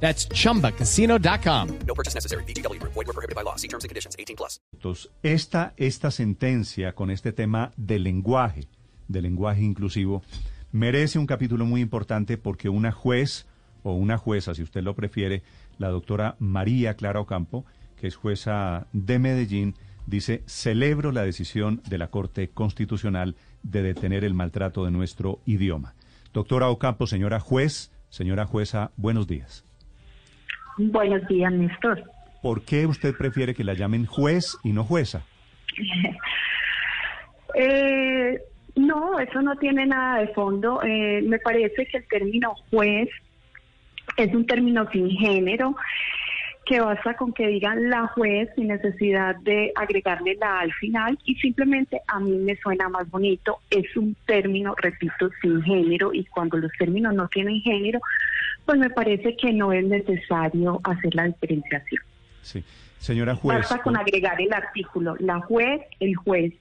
That's chumbacasino.com. No purchase necessary. BGW. Void were prohibited by law. See terms and conditions. 18 plus. Entonces, esta, esta sentencia con este tema del lenguaje, del lenguaje inclusivo, merece un capítulo muy importante porque una juez o una jueza, si usted lo prefiere, la doctora María Clara Ocampo, que es jueza de Medellín, dice, celebro la decisión de la Corte Constitucional de detener el maltrato de nuestro idioma. Doctora Ocampo, señora juez, señora jueza, buenos días. Buenos días, Néstor. ¿Por qué usted prefiere que la llamen juez y no jueza? Eh, no, eso no tiene nada de fondo. Eh, me parece que el término juez es un término sin género que basta con que digan la juez sin necesidad de agregarle la al final y simplemente a mí me suena más bonito. Es un término, repito, sin género y cuando los términos no tienen género, pues me parece que no es necesario hacer la diferenciación. Sí. Señora juez. Basta con agregar el artículo, la juez, el juez.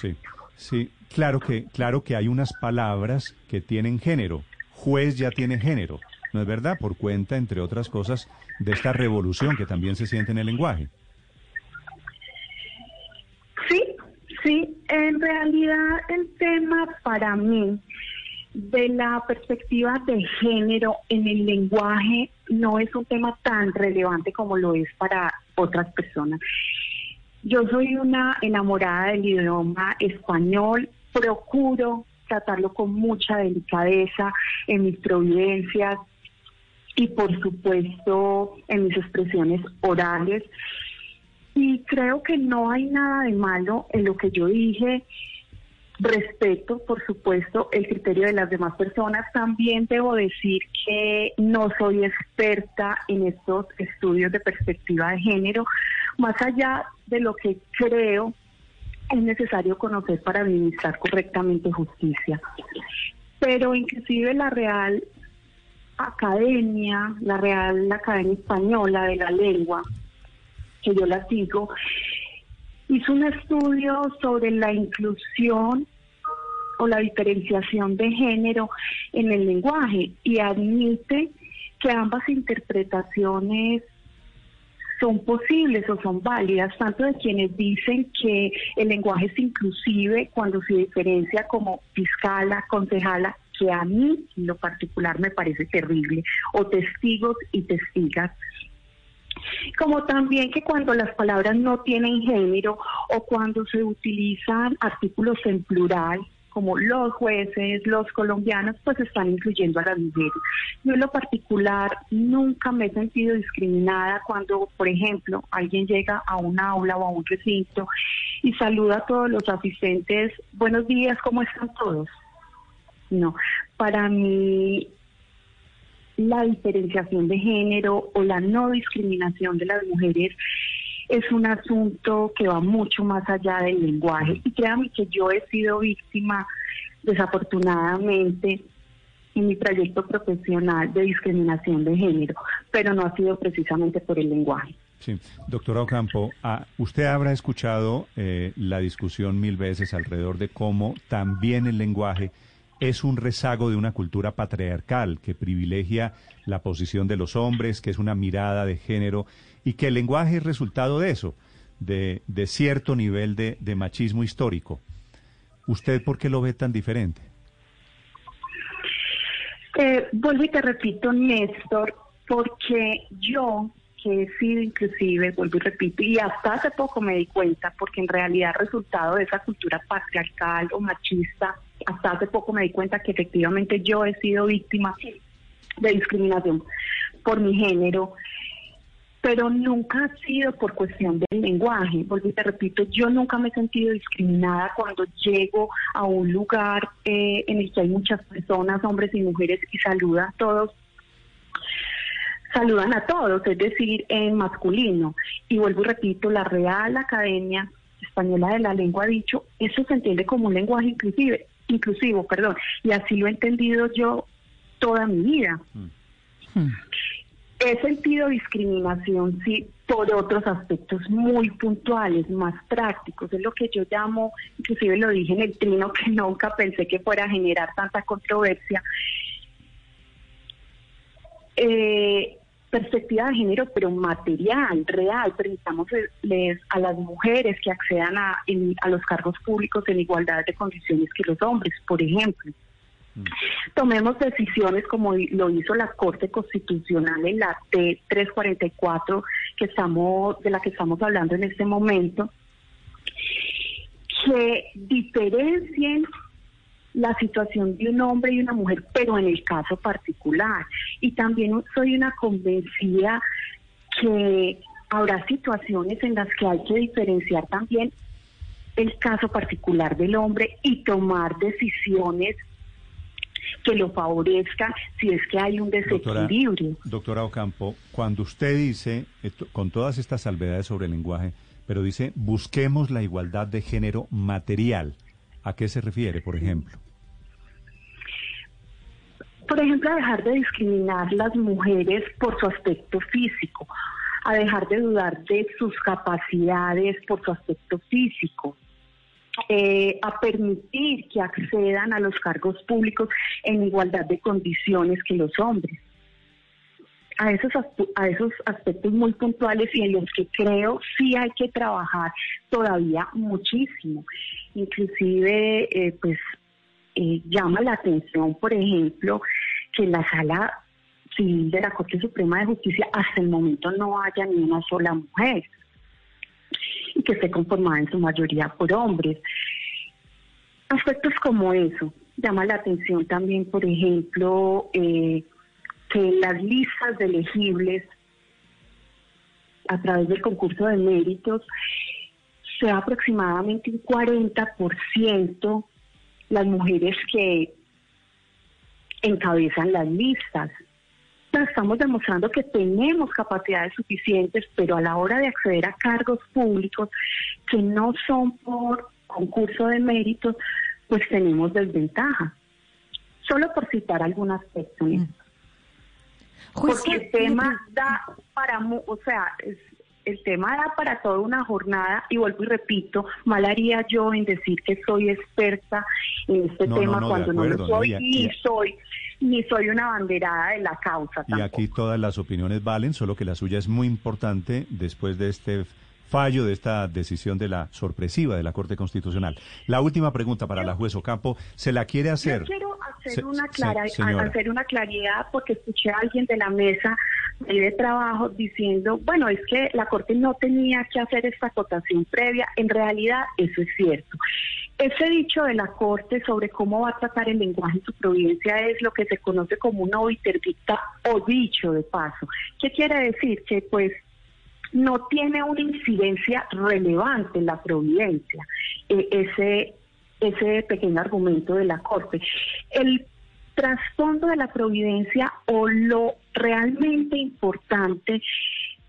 Sí, sí, claro que, claro que hay unas palabras que tienen género. Juez ya tiene género, ¿no es verdad? Por cuenta, entre otras cosas, de esta revolución que también se siente en el lenguaje. Sí, sí, en realidad el tema para mí de la perspectiva de género en el lenguaje no es un tema tan relevante como lo es para otras personas. Yo soy una enamorada del idioma español, procuro tratarlo con mucha delicadeza en mis providencias y por supuesto en mis expresiones orales. Y creo que no hay nada de malo en lo que yo dije Respeto, por supuesto, el criterio de las demás personas. También debo decir que no soy experta en estos estudios de perspectiva de género, más allá de lo que creo es necesario conocer para administrar correctamente justicia. Pero inclusive la Real Academia, la Real Academia Española de la Lengua, que yo la sigo, un estudio sobre la inclusión o la diferenciación de género en el lenguaje y admite que ambas interpretaciones son posibles o son válidas, tanto de quienes dicen que el lenguaje es inclusive cuando se diferencia como fiscala, concejala, que a mí en lo particular me parece terrible, o testigos y testigas, como también que cuando las palabras no tienen género o cuando se utilizan artículos en plural, como los jueces, los colombianos, pues están incluyendo a las mujeres. Yo en lo particular nunca me he sentido discriminada cuando, por ejemplo, alguien llega a un aula o a un recinto y saluda a todos los asistentes, buenos días, ¿cómo están todos? No, para mí la diferenciación de género o la no discriminación de las mujeres es un asunto que va mucho más allá del lenguaje. Y créanme que yo he sido víctima, desafortunadamente, en mi trayecto profesional de discriminación de género, pero no ha sido precisamente por el lenguaje. Sí, doctora Ocampo, ah, usted habrá escuchado eh, la discusión mil veces alrededor de cómo también el lenguaje es un rezago de una cultura patriarcal que privilegia la posición de los hombres, que es una mirada de género y que el lenguaje es resultado de eso, de, de cierto nivel de, de machismo histórico. ¿Usted por qué lo ve tan diferente? Eh, vuelvo y te repito, Néstor, porque yo que he sido inclusive, vuelvo y repito, y hasta hace poco me di cuenta, porque en realidad resultado de esa cultura patriarcal o machista, hasta hace poco me di cuenta que efectivamente yo he sido víctima de discriminación por mi género, pero nunca ha sido por cuestión del lenguaje. Porque te repito, yo nunca me he sentido discriminada cuando llego a un lugar eh, en el que hay muchas personas, hombres y mujeres, y saluda a todos saludan a todos, es decir, en masculino. Y vuelvo y repito, la Real Academia Española de la Lengua ha dicho, eso se entiende como un lenguaje inclusive, inclusivo, perdón, y así lo he entendido yo toda mi vida. He sentido discriminación, sí, por otros aspectos muy puntuales, más prácticos. Es lo que yo llamo, inclusive lo dije en el trino, que nunca pensé que fuera a generar tanta controversia. Eh, perspectiva de género, pero material, real. Permitamos a las mujeres que accedan a, a los cargos públicos en igualdad de condiciones que los hombres, por ejemplo. Tomemos decisiones como lo hizo la Corte Constitucional en la T344 que estamos de la que estamos hablando en este momento, que diferencien la situación de un hombre y una mujer, pero en el caso particular. Y también soy una convencida que habrá situaciones en las que hay que diferenciar también el caso particular del hombre y tomar decisiones que lo favorezca si es que hay un desequilibrio. Doctora, Ocampo, cuando usted dice, con todas estas salvedades sobre el lenguaje, pero dice, busquemos la igualdad de género material, ¿a qué se refiere, por ejemplo? Por ejemplo, a dejar de discriminar las mujeres por su aspecto físico, a dejar de dudar de sus capacidades por su aspecto físico, eh, a permitir que accedan a los cargos públicos en igualdad de condiciones que los hombres. A esos, a esos aspectos muy puntuales y en los que creo sí hay que trabajar todavía muchísimo. Inclusive, eh, pues, eh, llama la atención, por ejemplo, que en la sala civil de la Corte Suprema de Justicia hasta el momento no haya ni una sola mujer y que esté conformada en su mayoría por hombres. Aspectos como eso. Llama la atención también, por ejemplo, eh, que las listas de elegibles a través del concurso de méritos sea aproximadamente un 40% las mujeres que encabezan las listas estamos demostrando que tenemos capacidades suficientes, pero a la hora de acceder a cargos públicos que no son por concurso de méritos, pues tenemos desventaja. Solo por citar algún aspecto. Mm. Porque el tema da para, o sea, el tema da para toda una jornada y vuelvo y repito, mal haría yo en decir que soy experta en este tema cuando no lo soy y soy ni soy una banderada de la causa. Y aquí todas las opiniones valen, solo que la suya es muy importante después de este fallo, de esta decisión de la sorpresiva de la Corte Constitucional. La última pregunta para la juez Ocampo, ¿se la quiere hacer? Yo quiero hacer, una, clara, hacer una claridad porque escuché a alguien de la mesa de trabajo diciendo, bueno, es que la Corte no tenía que hacer esta acotación previa. En realidad, eso es cierto. Ese dicho de la Corte sobre cómo va a tratar el lenguaje en su providencia es lo que se conoce como una obiterdicta o dicho de paso. ¿Qué quiere decir? Que pues no tiene una incidencia relevante en la providencia, eh, ese, ese pequeño argumento de la Corte. El trasfondo de la providencia o lo realmente importante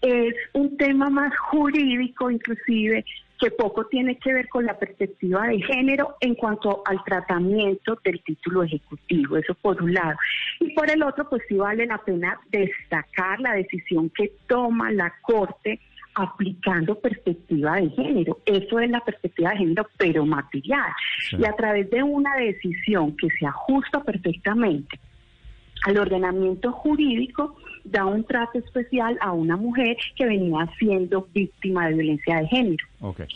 es un tema más jurídico inclusive que poco tiene que ver con la perspectiva de género en cuanto al tratamiento del título ejecutivo, eso por un lado. Y por el otro, pues sí vale la pena destacar la decisión que toma la Corte aplicando perspectiva de género. Eso es la perspectiva de género, pero material. Y a través de una decisión que se ajusta perfectamente al ordenamiento jurídico, da un trato especial a una mujer que venía siendo víctima de violencia de género.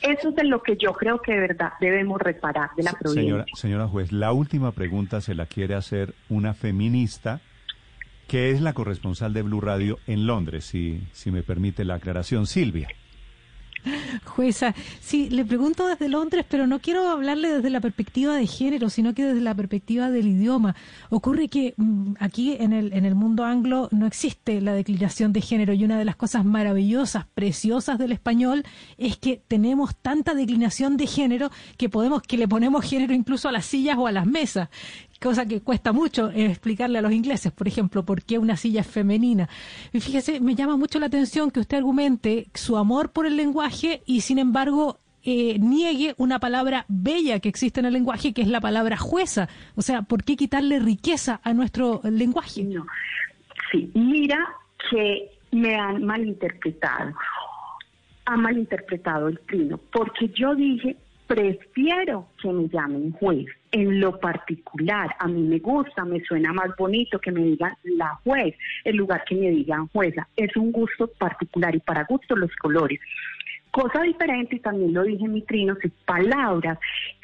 Eso es de lo que yo creo que de verdad debemos reparar de la provincia. Señora, señora juez, la última pregunta se la quiere hacer una feminista que es la corresponsal de Blue Radio en Londres, si, si me permite la aclaración, Silvia. Jueza, sí, le pregunto desde Londres, pero no quiero hablarle desde la perspectiva de género, sino que desde la perspectiva del idioma. Ocurre que mm, aquí en el, en el mundo anglo no existe la declinación de género y una de las cosas maravillosas, preciosas del español es que tenemos tanta declinación de género que podemos que le ponemos género incluso a las sillas o a las mesas cosa que cuesta mucho explicarle a los ingleses, por ejemplo, por qué una silla es femenina. Y fíjese, me llama mucho la atención que usted argumente su amor por el lenguaje y sin embargo eh, niegue una palabra bella que existe en el lenguaje, que es la palabra jueza. O sea, ¿por qué quitarle riqueza a nuestro lenguaje? No. Sí, mira que me han malinterpretado. Ha malinterpretado el trino, porque yo dije, prefiero que me llamen juez. En lo particular, a mí me gusta, me suena más bonito que me digan la juez, en lugar que me digan jueza. Es un gusto particular y para gusto los colores. Cosa diferente, y también lo dije en mi trino, si palabras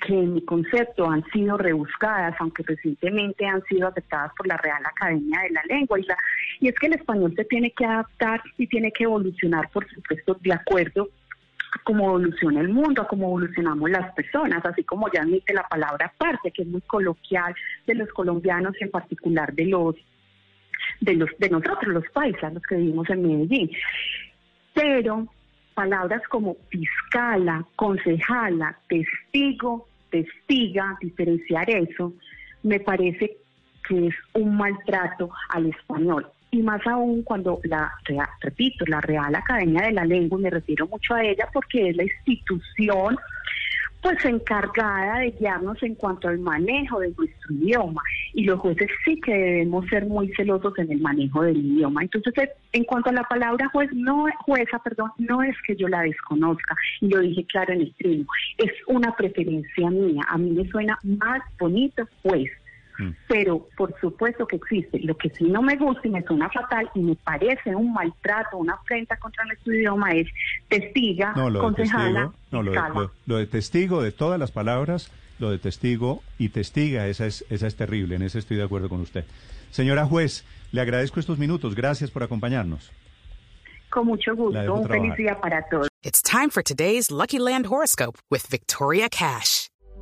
que en mi concepto han sido rebuscadas, aunque recientemente han sido aceptadas por la Real Academia de la Lengua. Y, la, y es que el español se tiene que adaptar y tiene que evolucionar, por supuesto, de acuerdo a cómo evoluciona el mundo, a cómo evolucionamos las personas, así como ya admite la palabra parte, que es muy coloquial de los colombianos y en particular de los de los de nosotros los paisas, los que vivimos en Medellín. Pero palabras como fiscala, concejala, testigo, testiga, diferenciar eso, me parece que es un maltrato al español. Y más aún cuando la, repito, la Real Academia de la Lengua, me refiero mucho a ella porque es la institución pues encargada de guiarnos en cuanto al manejo de nuestro idioma y los jueces sí que debemos ser muy celosos en el manejo del idioma. Entonces, en cuanto a la palabra juez, no jueza, perdón, no es que yo la desconozca y lo dije claro en el trino, es una preferencia mía. A mí me suena más bonito juez Mm. Pero por supuesto que existe. Lo que sí no me gusta y me suena fatal y me parece un maltrato, una afrenta contra nuestro idioma es testiga, no, lo concejala, de testigo, no, lo de, testigo de todas las palabras, lo de testigo y testiga, esa es, esa es terrible, en eso estoy de acuerdo con usted. Señora juez, le agradezco estos minutos, gracias por acompañarnos. Con mucho gusto, un feliz día para todos. It's time for today's Lucky Land horoscope with Victoria Cash.